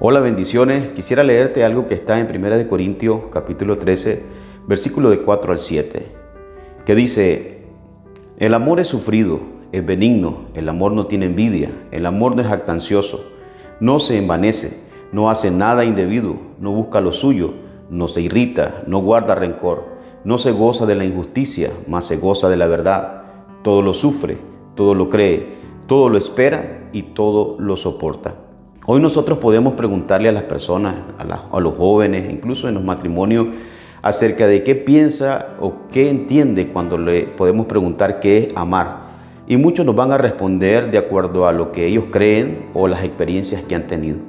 Hola, bendiciones. Quisiera leerte algo que está en 1 Corintios capítulo 13, versículo de 4 al 7, que dice, el amor es sufrido, es benigno, el amor no tiene envidia, el amor no es jactancioso, no se envanece, no hace nada indebido, no busca lo suyo, no se irrita, no guarda rencor, no se goza de la injusticia, mas se goza de la verdad, todo lo sufre, todo lo cree, todo lo espera y todo lo soporta. Hoy nosotros podemos preguntarle a las personas, a, los jóvenes, incluso en los matrimonios, acerca de qué piensa o qué entiende cuando le podemos preguntar qué es amar. Y muchos nos van a responder de acuerdo a lo que ellos creen o las experiencias que han tenido.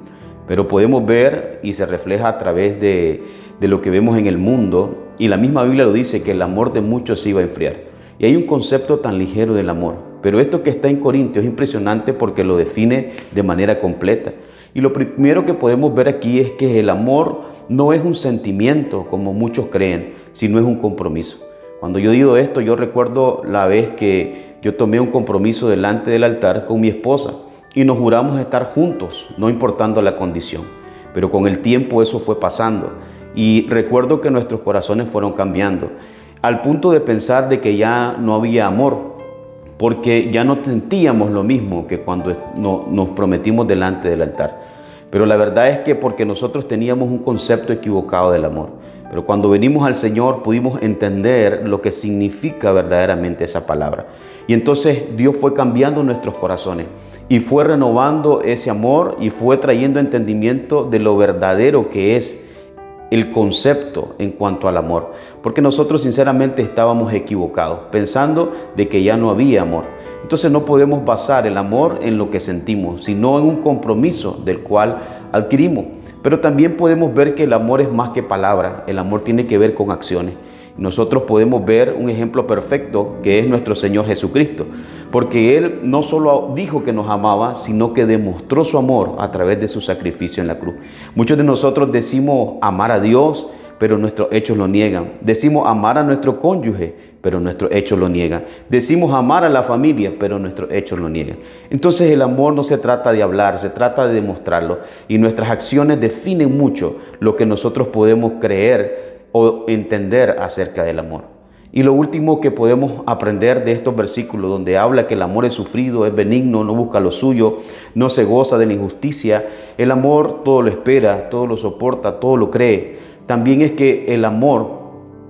Pero podemos ver y se refleja a través de, lo que vemos en el mundo, y la misma Biblia lo dice, que el amor de muchos se iba a enfriar. Y hay un concepto tan ligero del amor. Pero esto que está en Corintios es impresionante porque lo define de manera completa. Y lo primero que podemos ver aquí es que el amor no es un sentimiento como muchos creen, sino es un compromiso. Cuando yo digo esto, yo recuerdo la vez que yo tomé un compromiso delante del altar con mi esposa y nos juramos estar juntos, no importando la condición. Pero con el tiempo eso fue pasando y recuerdo que nuestros corazones fueron cambiando al punto de pensar de que ya no había amor, porque ya no sentíamos lo mismo que cuando nos prometimos delante del altar. Pero la verdad es que porque nosotros teníamos un concepto equivocado del amor. Pero cuando venimos al Señor pudimos entender lo que significa verdaderamente esa palabra. Y entonces Dios fue cambiando nuestros corazones y fue renovando ese amor y fue trayendo entendimiento de lo verdadero que es el concepto en cuanto al amor, porque nosotros sinceramente estábamos equivocados, pensando de que ya no había amor. Entonces no podemos basar el amor en lo que sentimos, sino en un compromiso del cual adquirimos. Pero también podemos ver que el amor es más que palabra, el amor tiene que ver con acciones. Nosotros podemos ver un ejemplo perfecto que es nuestro Señor Jesucristo, porque Él no solo dijo que nos amaba, sino que demostró su amor a través de su sacrificio en la cruz. Muchos de nosotros decimos amar a Dios, pero nuestros hechos lo niegan. Decimos amar a nuestro cónyuge, pero nuestros hechos lo niegan. Decimos amar a la familia, pero nuestros hechos lo niegan. Entonces el amor no se trata de hablar, se trata de demostrarlo. Y nuestras acciones definen mucho lo que nosotros podemos creer o entender acerca del amor. Y lo último que podemos aprender de estos versículos donde habla que el amor es sufrido, es benigno, no busca lo suyo, no se goza de la injusticia, el amor todo lo espera, todo lo soporta, todo lo cree. También es que el amor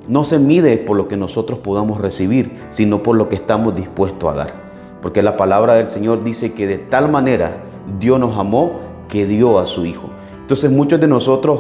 no se mide por lo que nosotros podamos recibir, sino por lo que estamos dispuestos a dar. Porque la palabra del Señor dice que de tal manera Dios nos amó que dio a su Hijo. Entonces muchos de nosotros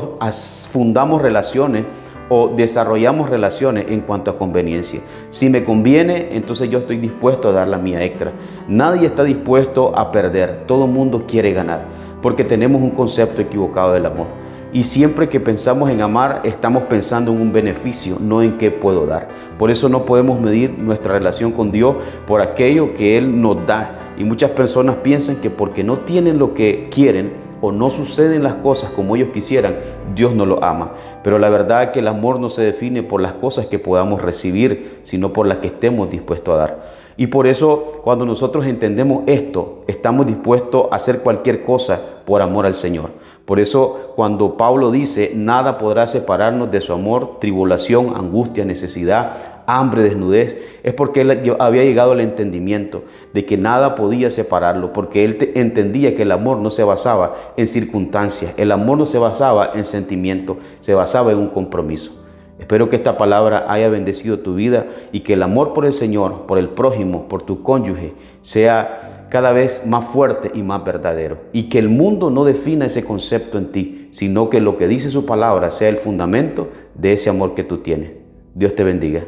fundamos relaciones o desarrollamos relaciones en cuanto a conveniencia. Si me conviene, entonces yo estoy dispuesto a dar la mía extra. Nadie está dispuesto a perder, todo el mundo quiere ganar, porque tenemos un concepto equivocado del amor. Y siempre que pensamos en amar, estamos pensando en un beneficio, no en qué puedo dar. Por eso no podemos medir nuestra relación con Dios por aquello que Él nos da. Y muchas personas piensan que porque no tienen lo que quieren, o no suceden las cosas como ellos quisieran, Dios no lo ama. Pero la verdad es que el amor no se define por las cosas que podamos recibir, sino por las que estemos dispuestos a dar. Y por eso cuando nosotros entendemos esto, estamos dispuestos a hacer cualquier cosa por amor al Señor. Por eso cuando Pablo dice, nada podrá separarnos de su amor, tribulación, angustia, necesidad, hambre, desnudez, es porque él había llegado al entendimiento de que nada podía separarlo, porque él entendía que el amor no se basaba en circunstancias, el amor no se basaba en sentimiento, se basaba en un compromiso. Espero que esta palabra haya bendecido tu vida y que el amor por el Señor, por el prójimo, por tu cónyuge, sea cada vez más fuerte y más verdadero. Y que el mundo no defina ese concepto en ti, sino que lo que dice su palabra sea el fundamento de ese amor que tú tienes. Dios te bendiga.